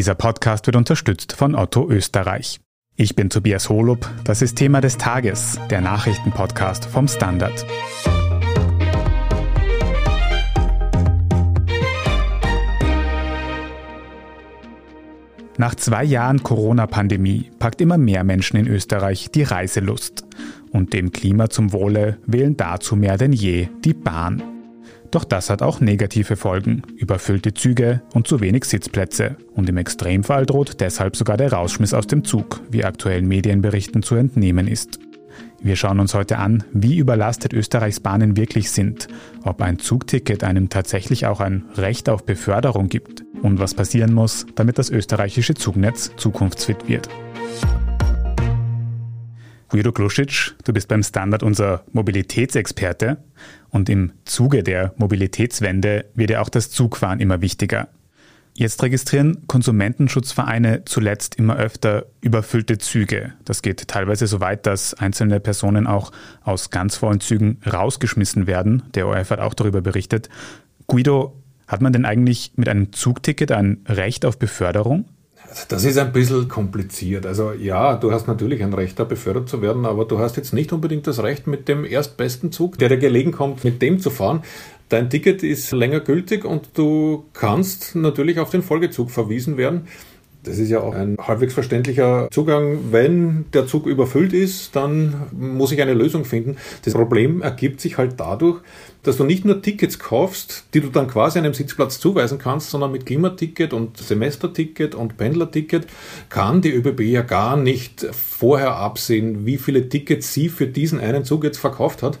Dieser Podcast wird unterstützt von Otto Österreich. Ich bin Tobias Holub, das ist Thema des Tages, der Nachrichtenpodcast vom Standard. Nach zwei Jahren Corona-Pandemie packt immer mehr Menschen in Österreich die Reiselust. Und dem Klima zum Wohle wählen dazu mehr denn je die Bahn. Doch das hat auch negative Folgen. Überfüllte Züge und zu wenig Sitzplätze. Und im Extremfall droht deshalb sogar der Rausschmiss aus dem Zug, wie aktuellen Medienberichten zu entnehmen ist. Wir schauen uns heute an, wie überlastet Österreichs Bahnen wirklich sind, ob ein Zugticket einem tatsächlich auch ein Recht auf Beförderung gibt und was passieren muss, damit das österreichische Zugnetz zukunftsfit wird. Guido Klusic, du bist beim Standard unser Mobilitätsexperte und im Zuge der Mobilitätswende wird ja auch das Zugfahren immer wichtiger. Jetzt registrieren Konsumentenschutzvereine zuletzt immer öfter überfüllte Züge. Das geht teilweise so weit, dass einzelne Personen auch aus ganz vollen Zügen rausgeschmissen werden. Der ORF hat auch darüber berichtet. Guido, hat man denn eigentlich mit einem Zugticket ein Recht auf Beförderung? Das ist ein bisschen kompliziert. Also ja, du hast natürlich ein Recht, da befördert zu werden, aber du hast jetzt nicht unbedingt das Recht, mit dem erstbesten Zug, der dir gelegen kommt, mit dem zu fahren. Dein Ticket ist länger gültig und du kannst natürlich auf den Folgezug verwiesen werden. Das ist ja auch ein halbwegs verständlicher Zugang. Wenn der Zug überfüllt ist, dann muss ich eine Lösung finden. Das Problem ergibt sich halt dadurch, dass du nicht nur Tickets kaufst, die du dann quasi einem Sitzplatz zuweisen kannst, sondern mit Klimaticket und Semesterticket und Pendlerticket kann die ÖBB ja gar nicht vorher absehen, wie viele Tickets sie für diesen einen Zug jetzt verkauft hat.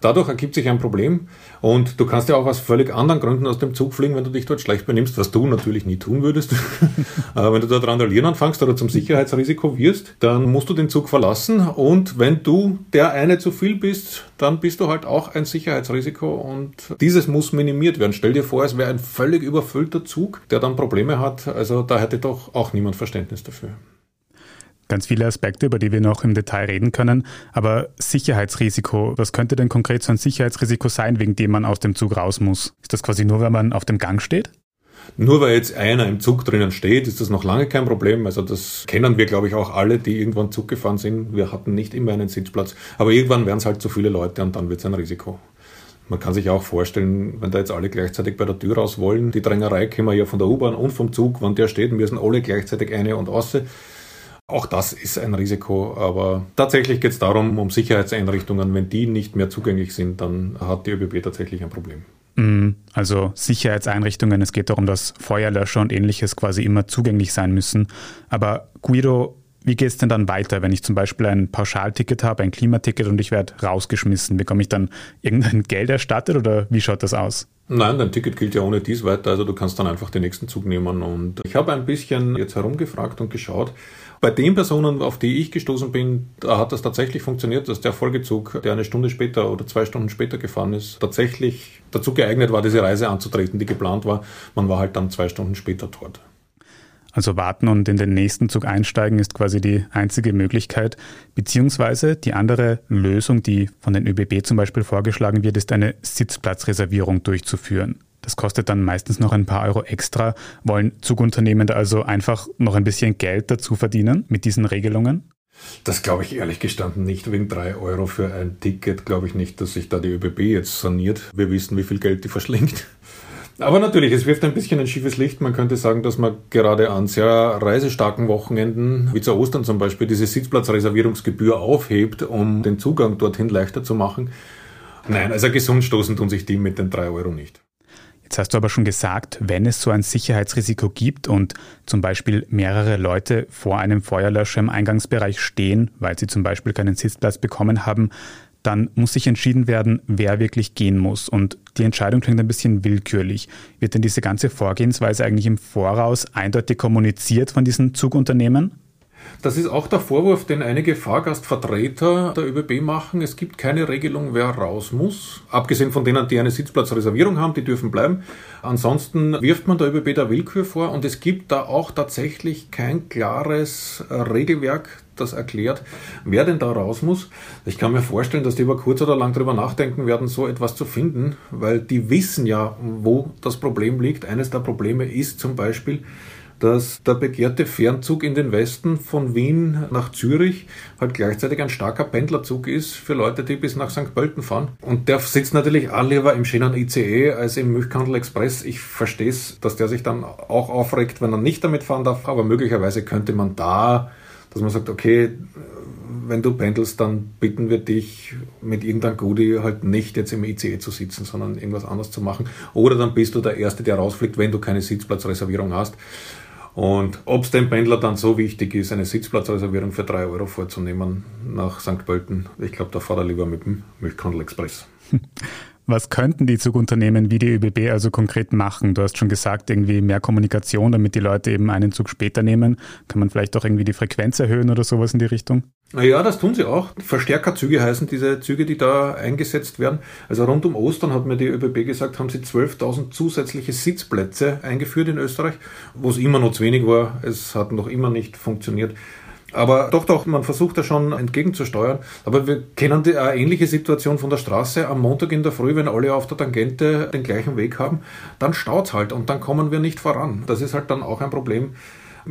Dadurch ergibt sich ein Problem und du kannst ja auch aus völlig anderen Gründen aus dem Zug fliegen, wenn du dich dort schlecht benimmst, was du natürlich nie tun würdest. wenn du dort randalieren anfängst oder zum Sicherheitsrisiko wirst, dann musst du den Zug verlassen und wenn du der eine zu viel bist, dann bist du halt auch ein Sicherheitsrisiko und dieses muss minimiert werden. Stell dir vor, es wäre ein völlig überfüllter Zug, der dann Probleme hat. Also da hätte doch auch niemand Verständnis dafür ganz viele Aspekte, über die wir noch im Detail reden können. Aber Sicherheitsrisiko, was könnte denn konkret so ein Sicherheitsrisiko sein, wegen dem man aus dem Zug raus muss? Ist das quasi nur, wenn man auf dem Gang steht? Nur weil jetzt einer im Zug drinnen steht, ist das noch lange kein Problem. Also das kennen wir, glaube ich, auch alle, die irgendwann Zug gefahren sind. Wir hatten nicht immer einen Sitzplatz. Aber irgendwann werden es halt zu viele Leute und dann wird es ein Risiko. Man kann sich auch vorstellen, wenn da jetzt alle gleichzeitig bei der Tür raus wollen, die Drängerei wir ja von der U-Bahn und vom Zug, wenn der steht, müssen alle gleichzeitig eine und außer. Auch das ist ein Risiko, aber tatsächlich geht es darum, um Sicherheitseinrichtungen. Wenn die nicht mehr zugänglich sind, dann hat die ÖBB tatsächlich ein Problem. Mhm. Also Sicherheitseinrichtungen, es geht darum, dass Feuerlöscher und ähnliches quasi immer zugänglich sein müssen. Aber Guido, wie geht es denn dann weiter, wenn ich zum Beispiel ein Pauschalticket habe, ein Klimaticket und ich werde rausgeschmissen? Bekomme ich dann irgendein Geld erstattet oder wie schaut das aus? Nein, dein Ticket gilt ja ohne dies weiter, also du kannst dann einfach den nächsten Zug nehmen. Und ich habe ein bisschen jetzt herumgefragt und geschaut. Bei den Personen, auf die ich gestoßen bin, da hat das tatsächlich funktioniert, dass der Folgezug, der eine Stunde später oder zwei Stunden später gefahren ist, tatsächlich dazu geeignet war, diese Reise anzutreten, die geplant war. Man war halt dann zwei Stunden später dort. Also warten und in den nächsten Zug einsteigen ist quasi die einzige Möglichkeit. Beziehungsweise die andere Lösung, die von den ÖBB zum Beispiel vorgeschlagen wird, ist eine Sitzplatzreservierung durchzuführen. Das kostet dann meistens noch ein paar Euro extra. Wollen Zugunternehmen da also einfach noch ein bisschen Geld dazu verdienen mit diesen Regelungen? Das glaube ich ehrlich gestanden nicht. Wegen drei Euro für ein Ticket glaube ich nicht, dass sich da die ÖBB jetzt saniert. Wir wissen, wie viel Geld die verschlingt. Aber natürlich, es wirft ein bisschen ein schiefes Licht. Man könnte sagen, dass man gerade an sehr reisestarken Wochenenden, wie zu Ostern zum Beispiel, diese Sitzplatzreservierungsgebühr aufhebt, um den Zugang dorthin leichter zu machen. Nein, also gesund stoßen tun sich die mit den drei Euro nicht. Jetzt hast du aber schon gesagt, wenn es so ein Sicherheitsrisiko gibt und zum Beispiel mehrere Leute vor einem Feuerlöscher im Eingangsbereich stehen, weil sie zum Beispiel keinen Sitzplatz bekommen haben, dann muss sich entschieden werden, wer wirklich gehen muss. Und die Entscheidung klingt ein bisschen willkürlich. Wird denn diese ganze Vorgehensweise eigentlich im Voraus eindeutig kommuniziert von diesen Zugunternehmen? Das ist auch der Vorwurf, den einige Fahrgastvertreter der ÖBB machen. Es gibt keine Regelung, wer raus muss. Abgesehen von denen, die eine Sitzplatzreservierung haben, die dürfen bleiben. Ansonsten wirft man der ÖBB der Willkür vor und es gibt da auch tatsächlich kein klares Regelwerk, das erklärt, wer denn da raus muss. Ich kann mir vorstellen, dass die über kurz oder lang darüber nachdenken werden, so etwas zu finden, weil die wissen ja, wo das Problem liegt. Eines der Probleme ist zum Beispiel, dass der begehrte Fernzug in den Westen von Wien nach Zürich halt gleichzeitig ein starker Pendlerzug ist für Leute, die bis nach St. Pölten fahren. Und der sitzt natürlich auch lieber im schönen ICE als im Milchkandel Express. Ich verstehe es, dass der sich dann auch aufregt, wenn er nicht damit fahren darf, aber möglicherweise könnte man da, dass man sagt, okay, wenn du pendelst, dann bitten wir dich, mit irgendeinem Goodie halt nicht jetzt im ICE zu sitzen, sondern irgendwas anderes zu machen. Oder dann bist du der Erste, der rausfliegt, wenn du keine Sitzplatzreservierung hast. Und ob es dem Pendler dann so wichtig ist, eine Sitzplatzreservierung für drei Euro vorzunehmen nach St. Pölten, ich glaube, da fahrt er lieber mit dem Milchkandel Express. Was könnten die Zugunternehmen wie die ÖBB also konkret machen? Du hast schon gesagt, irgendwie mehr Kommunikation, damit die Leute eben einen Zug später nehmen. Kann man vielleicht auch irgendwie die Frequenz erhöhen oder sowas in die Richtung? Ja, das tun sie auch. Verstärkerzüge heißen diese Züge, die da eingesetzt werden. Also rund um Ostern hat mir die ÖBB gesagt, haben sie 12.000 zusätzliche Sitzplätze eingeführt in Österreich, wo es immer noch zu wenig war. Es hat noch immer nicht funktioniert. Aber doch, doch, man versucht da schon entgegenzusteuern. Aber wir kennen die eine ähnliche Situation von der Straße. Am Montag in der Früh, wenn alle auf der Tangente den gleichen Weg haben, dann staut halt und dann kommen wir nicht voran. Das ist halt dann auch ein Problem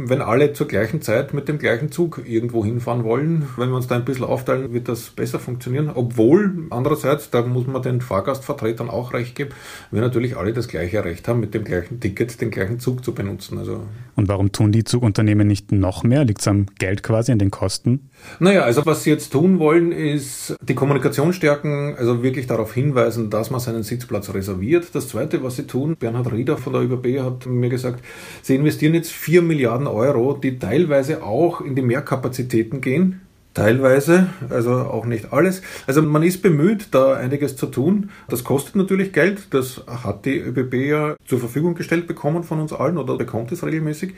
wenn alle zur gleichen Zeit mit dem gleichen Zug irgendwo hinfahren wollen, wenn wir uns da ein bisschen aufteilen, wird das besser funktionieren. Obwohl, andererseits, da muss man den Fahrgastvertretern auch recht geben, wir natürlich alle das gleiche Recht haben, mit dem gleichen Ticket den gleichen Zug zu benutzen. Also Und warum tun die Zugunternehmen nicht noch mehr? Liegt es am Geld quasi, an den Kosten? Naja, also was sie jetzt tun wollen, ist die Kommunikation stärken, also wirklich darauf hinweisen, dass man seinen Sitzplatz reserviert. Das Zweite, was sie tun, Bernhard Rieder von der ÖBB hat mir gesagt, sie investieren jetzt 4 Milliarden Euro, die teilweise auch in die Mehrkapazitäten gehen. Teilweise, also auch nicht alles. Also man ist bemüht, da einiges zu tun. Das kostet natürlich Geld. Das hat die ÖBB ja zur Verfügung gestellt bekommen von uns allen oder bekommt es regelmäßig.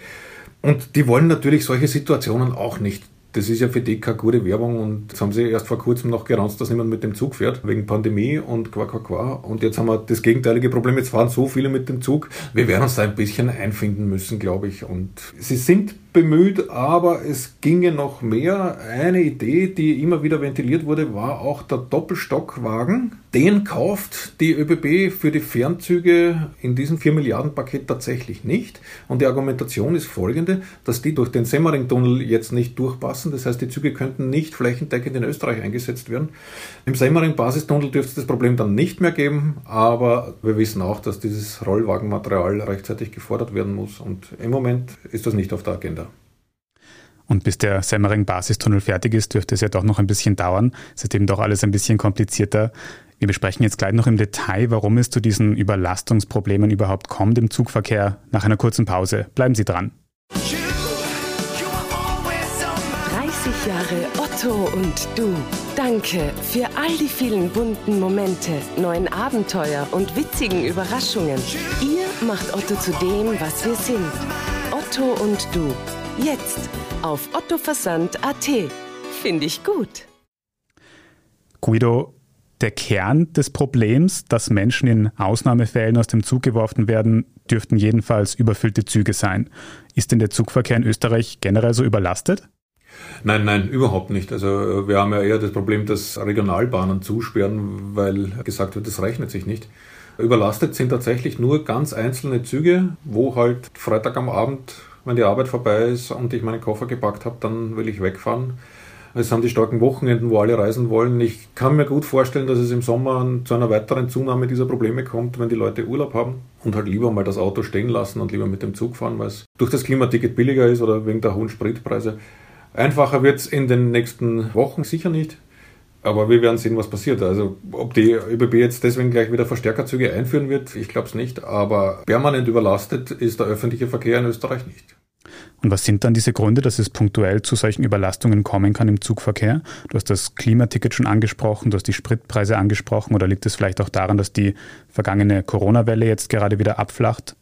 Und die wollen natürlich solche Situationen auch nicht das ist ja für die keine gute Werbung und jetzt haben sie erst vor kurzem noch geranzt, dass niemand mit dem Zug fährt, wegen Pandemie und qua qua qua. Und jetzt haben wir das gegenteilige Problem, jetzt fahren so viele mit dem Zug. Wir werden uns da ein bisschen einfinden müssen, glaube ich. Und sie sind bemüht, aber es ginge noch mehr. Eine Idee, die immer wieder ventiliert wurde, war auch der Doppelstockwagen. Den kauft die ÖBB für die Fernzüge in diesem 4 Milliarden Paket tatsächlich nicht. Und die Argumentation ist folgende, dass die durch den Semmering-Tunnel jetzt nicht durchpassen. Das heißt, die Züge könnten nicht flächendeckend in Österreich eingesetzt werden. Im Semmering-Basistunnel dürfte es das Problem dann nicht mehr geben, aber wir wissen auch, dass dieses Rollwagenmaterial rechtzeitig gefordert werden muss. Und im Moment ist das nicht auf der Agenda. Und bis der Semmering-Basistunnel fertig ist, dürfte es ja doch noch ein bisschen dauern. Es ist eben doch alles ein bisschen komplizierter. Wir besprechen jetzt gleich noch im Detail, warum es zu diesen Überlastungsproblemen überhaupt kommt im Zugverkehr. Nach einer kurzen Pause. Bleiben Sie dran. 30 Jahre Otto und du. Danke für all die vielen bunten Momente, neuen Abenteuer und witzigen Überraschungen. Ihr macht Otto zu dem, was wir sind. Otto und du. Jetzt auf ottoversand.at. Finde ich gut. Guido, der Kern des Problems, dass Menschen in Ausnahmefällen aus dem Zug geworfen werden, dürften jedenfalls überfüllte Züge sein. Ist denn der Zugverkehr in Österreich generell so überlastet? Nein, nein, überhaupt nicht. Also wir haben ja eher das Problem, dass Regionalbahnen zusperren, weil gesagt wird, das rechnet sich nicht. Überlastet sind tatsächlich nur ganz einzelne Züge, wo halt Freitag am Abend wenn die Arbeit vorbei ist und ich meinen Koffer gepackt habe, dann will ich wegfahren. Es sind die starken Wochenenden, wo alle reisen wollen. Ich kann mir gut vorstellen, dass es im Sommer zu einer weiteren Zunahme dieser Probleme kommt, wenn die Leute Urlaub haben und halt lieber mal das Auto stehen lassen und lieber mit dem Zug fahren, weil es durch das Klimaticket billiger ist oder wegen der hohen Spritpreise. Einfacher wird es in den nächsten Wochen sicher nicht. Aber wir werden sehen, was passiert. Also ob die ÖBB jetzt deswegen gleich wieder Verstärkerzüge einführen wird, ich glaube es nicht. Aber permanent überlastet ist der öffentliche Verkehr in Österreich nicht. Und was sind dann diese Gründe, dass es punktuell zu solchen Überlastungen kommen kann im Zugverkehr? Du hast das Klimaticket schon angesprochen, du hast die Spritpreise angesprochen oder liegt es vielleicht auch daran, dass die vergangene Corona-Welle jetzt gerade wieder abflacht?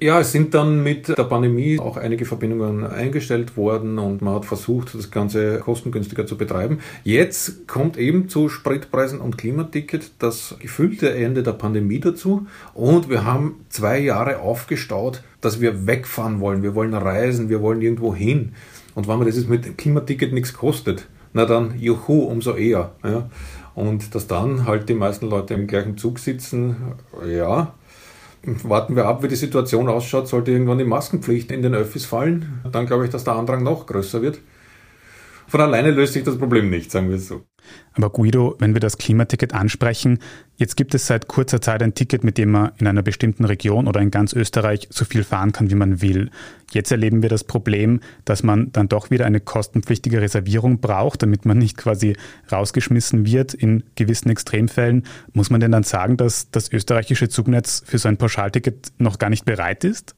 Ja, es sind dann mit der Pandemie auch einige Verbindungen eingestellt worden und man hat versucht, das Ganze kostengünstiger zu betreiben. Jetzt kommt eben zu Spritpreisen und Klimaticket das gefühlte Ende der Pandemie dazu und wir haben zwei Jahre aufgestaut, dass wir wegfahren wollen. Wir wollen reisen, wir wollen irgendwo hin. Und wenn man das jetzt mit Klimaticket nichts kostet, na dann juhu, umso eher. Ja. Und dass dann halt die meisten Leute im gleichen Zug sitzen, ja, warten wir ab, wie die Situation ausschaut. Sollte irgendwann die Maskenpflicht in den Öffis fallen, dann glaube ich, dass der Andrang noch größer wird. Von alleine löst sich das Problem nicht, sagen wir es so. Aber Guido, wenn wir das Klimaticket ansprechen, jetzt gibt es seit kurzer Zeit ein Ticket, mit dem man in einer bestimmten Region oder in ganz Österreich so viel fahren kann, wie man will. Jetzt erleben wir das Problem, dass man dann doch wieder eine kostenpflichtige Reservierung braucht, damit man nicht quasi rausgeschmissen wird in gewissen Extremfällen. Muss man denn dann sagen, dass das österreichische Zugnetz für so ein Pauschalticket noch gar nicht bereit ist?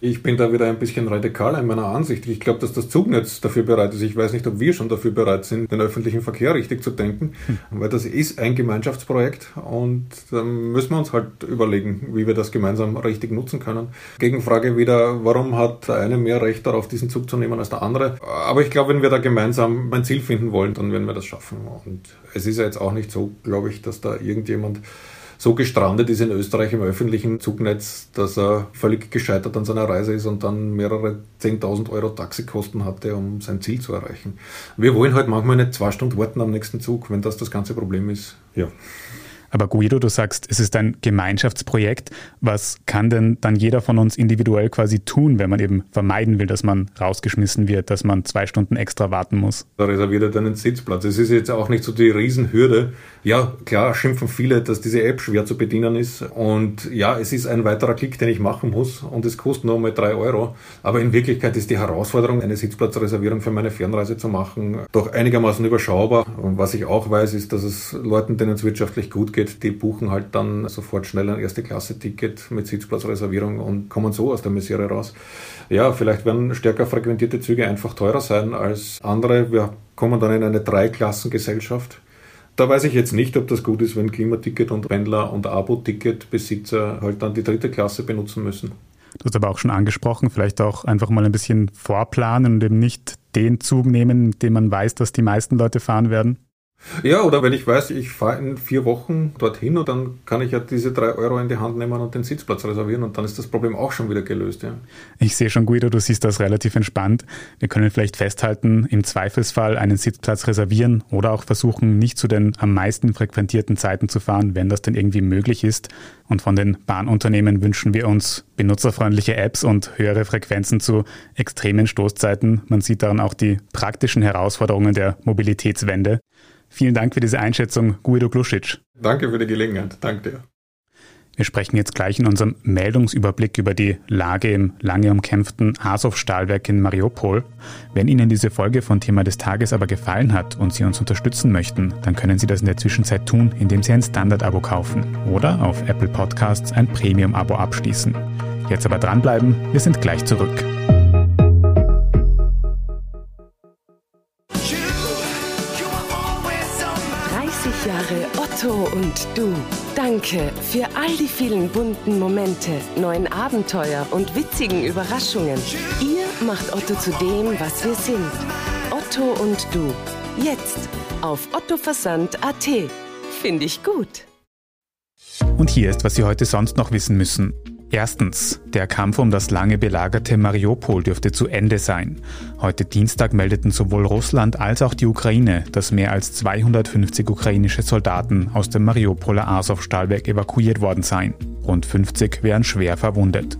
Ich bin da wieder ein bisschen radikaler in meiner Ansicht. Ich glaube, dass das Zugnetz dafür bereit ist. Ich weiß nicht, ob wir schon dafür bereit sind, den öffentlichen Verkehr richtig zu denken, hm. weil das ist ein Gemeinschaftsprojekt und dann müssen wir uns halt überlegen, wie wir das gemeinsam richtig nutzen können. Gegenfrage wieder, warum hat der eine mehr Recht darauf, diesen Zug zu nehmen als der andere? Aber ich glaube, wenn wir da gemeinsam ein Ziel finden wollen, dann werden wir das schaffen. Und es ist ja jetzt auch nicht so, glaube ich, dass da irgendjemand so gestrandet ist in Österreich im öffentlichen Zugnetz, dass er völlig gescheitert an seiner Reise ist und dann mehrere 10.000 Euro Taxikosten hatte, um sein Ziel zu erreichen. Wir wollen halt manchmal nicht zwei Stunden warten am nächsten Zug, wenn das das ganze Problem ist. Ja. Aber Guido, du sagst, es ist ein Gemeinschaftsprojekt. Was kann denn dann jeder von uns individuell quasi tun, wenn man eben vermeiden will, dass man rausgeschmissen wird, dass man zwei Stunden extra warten muss? Da reserviert er dann einen Sitzplatz. Es ist jetzt auch nicht so die Riesenhürde. Ja, klar schimpfen viele, dass diese App schwer zu bedienen ist. Und ja, es ist ein weiterer Klick, den ich machen muss. Und es kostet nur mal drei Euro. Aber in Wirklichkeit ist die Herausforderung, eine Sitzplatzreservierung für meine Fernreise zu machen, doch einigermaßen überschaubar. Und was ich auch weiß, ist, dass es Leuten, denen es wirtschaftlich gut geht, die buchen halt dann sofort schnell ein Erste-Klasse-Ticket mit Sitzplatzreservierung und kommen so aus der Misere raus. Ja, vielleicht werden stärker frequentierte Züge einfach teurer sein als andere. Wir kommen dann in eine Dreiklassengesellschaft. Da weiß ich jetzt nicht, ob das gut ist, wenn Klimaticket und Pendler und Abo-Ticket-Besitzer halt dann die dritte Klasse benutzen müssen. Du hast aber auch schon angesprochen, vielleicht auch einfach mal ein bisschen vorplanen und eben nicht den Zug nehmen, den man weiß, dass die meisten Leute fahren werden. Ja, oder wenn ich weiß, ich fahre in vier Wochen dorthin und dann kann ich ja diese drei Euro in die Hand nehmen und den Sitzplatz reservieren und dann ist das Problem auch schon wieder gelöst. Ja. Ich sehe schon, Guido, du siehst das relativ entspannt. Wir können vielleicht festhalten, im Zweifelsfall einen Sitzplatz reservieren oder auch versuchen, nicht zu den am meisten frequentierten Zeiten zu fahren, wenn das denn irgendwie möglich ist. Und von den Bahnunternehmen wünschen wir uns benutzerfreundliche Apps und höhere Frequenzen zu extremen Stoßzeiten. Man sieht daran auch die praktischen Herausforderungen der Mobilitätswende. Vielen Dank für diese Einschätzung, Guido Glusic. Danke für die Gelegenheit. Danke dir. Wir sprechen jetzt gleich in unserem Meldungsüberblick über die Lage im lange umkämpften Azov-Stahlwerk in Mariupol. Wenn Ihnen diese Folge von Thema des Tages aber gefallen hat und Sie uns unterstützen möchten, dann können Sie das in der Zwischenzeit tun, indem Sie ein Standard-Abo kaufen oder auf Apple Podcasts ein Premium-Abo abschließen. Jetzt aber dranbleiben, wir sind gleich zurück. Jahre Otto und du. Danke für all die vielen bunten Momente, neuen Abenteuer und witzigen Überraschungen. Ihr macht Otto zu dem, was wir sind. Otto und du. Jetzt auf ottoversand.at. Finde ich gut. Und hier ist, was Sie heute sonst noch wissen müssen. Erstens, der Kampf um das lange belagerte Mariupol dürfte zu Ende sein. Heute Dienstag meldeten sowohl Russland als auch die Ukraine, dass mehr als 250 ukrainische Soldaten aus dem Mariupoler Azov-Stahlwerk evakuiert worden seien. Rund 50 wären schwer verwundet.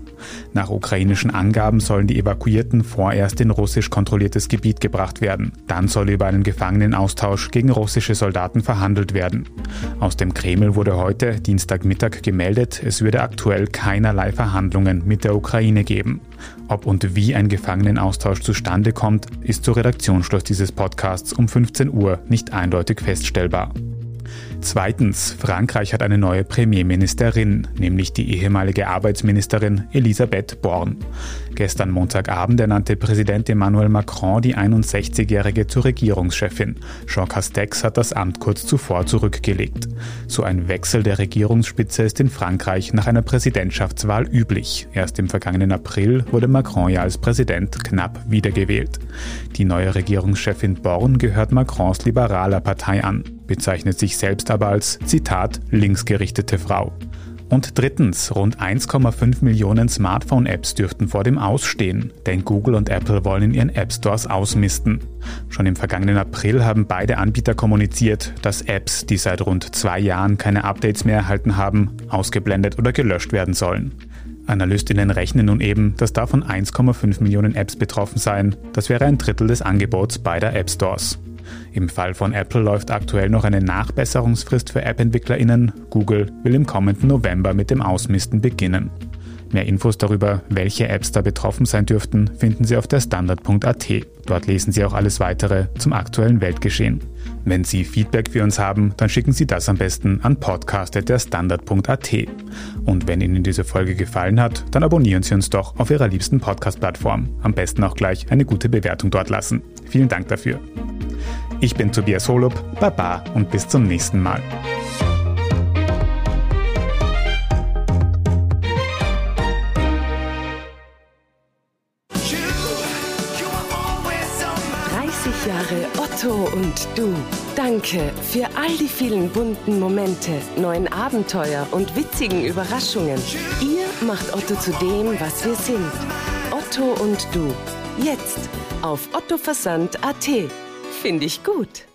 Nach ukrainischen Angaben sollen die Evakuierten vorerst in russisch kontrolliertes Gebiet gebracht werden. Dann soll über einen Gefangenenaustausch gegen russische Soldaten verhandelt werden. Aus dem Kreml wurde heute, Dienstagmittag, gemeldet, es würde aktuell keinerlei Verhandlungen mit der Ukraine geben. Ob und wie ein Gefangenenaustausch zustande kommt, ist zu Redaktionsschluss dieses Podcasts um 15 Uhr nicht eindeutig feststellbar. Zweitens, Frankreich hat eine neue Premierministerin, nämlich die ehemalige Arbeitsministerin Elisabeth Born. Gestern Montagabend ernannte Präsident Emmanuel Macron die 61-Jährige zur Regierungschefin. Jean Castex hat das Amt kurz zuvor zurückgelegt. So ein Wechsel der Regierungsspitze ist in Frankreich nach einer Präsidentschaftswahl üblich. Erst im vergangenen April wurde Macron ja als Präsident knapp wiedergewählt. Die neue Regierungschefin Born gehört Macrons liberaler Partei an bezeichnet sich selbst aber als Zitat linksgerichtete Frau. Und drittens, rund 1,5 Millionen Smartphone-Apps dürften vor dem Ausstehen, denn Google und Apple wollen in ihren App Stores ausmisten. Schon im vergangenen April haben beide Anbieter kommuniziert, dass Apps, die seit rund zwei Jahren keine Updates mehr erhalten haben, ausgeblendet oder gelöscht werden sollen. Analystinnen rechnen nun eben, dass davon 1,5 Millionen Apps betroffen seien. Das wäre ein Drittel des Angebots beider App Stores. Im Fall von Apple läuft aktuell noch eine Nachbesserungsfrist für App-EntwicklerInnen. Google will im kommenden November mit dem Ausmisten beginnen. Mehr Infos darüber, welche Apps da betroffen sein dürften, finden Sie auf der Standard.at. Dort lesen Sie auch alles weitere zum aktuellen Weltgeschehen. Wenn Sie Feedback für uns haben, dann schicken Sie das am besten an podcast.derstandard.at. Und wenn Ihnen diese Folge gefallen hat, dann abonnieren Sie uns doch auf Ihrer liebsten Podcast-Plattform. Am besten auch gleich eine gute Bewertung dort lassen. Vielen Dank dafür. Ich bin Tobias Holub, Baba und bis zum nächsten Mal. Jahre Otto und du. Danke für all die vielen bunten Momente, neuen Abenteuer und witzigen Überraschungen. Ihr macht Otto zu dem, was wir sind. Otto und du. Jetzt auf ottoversand.at. Finde ich gut.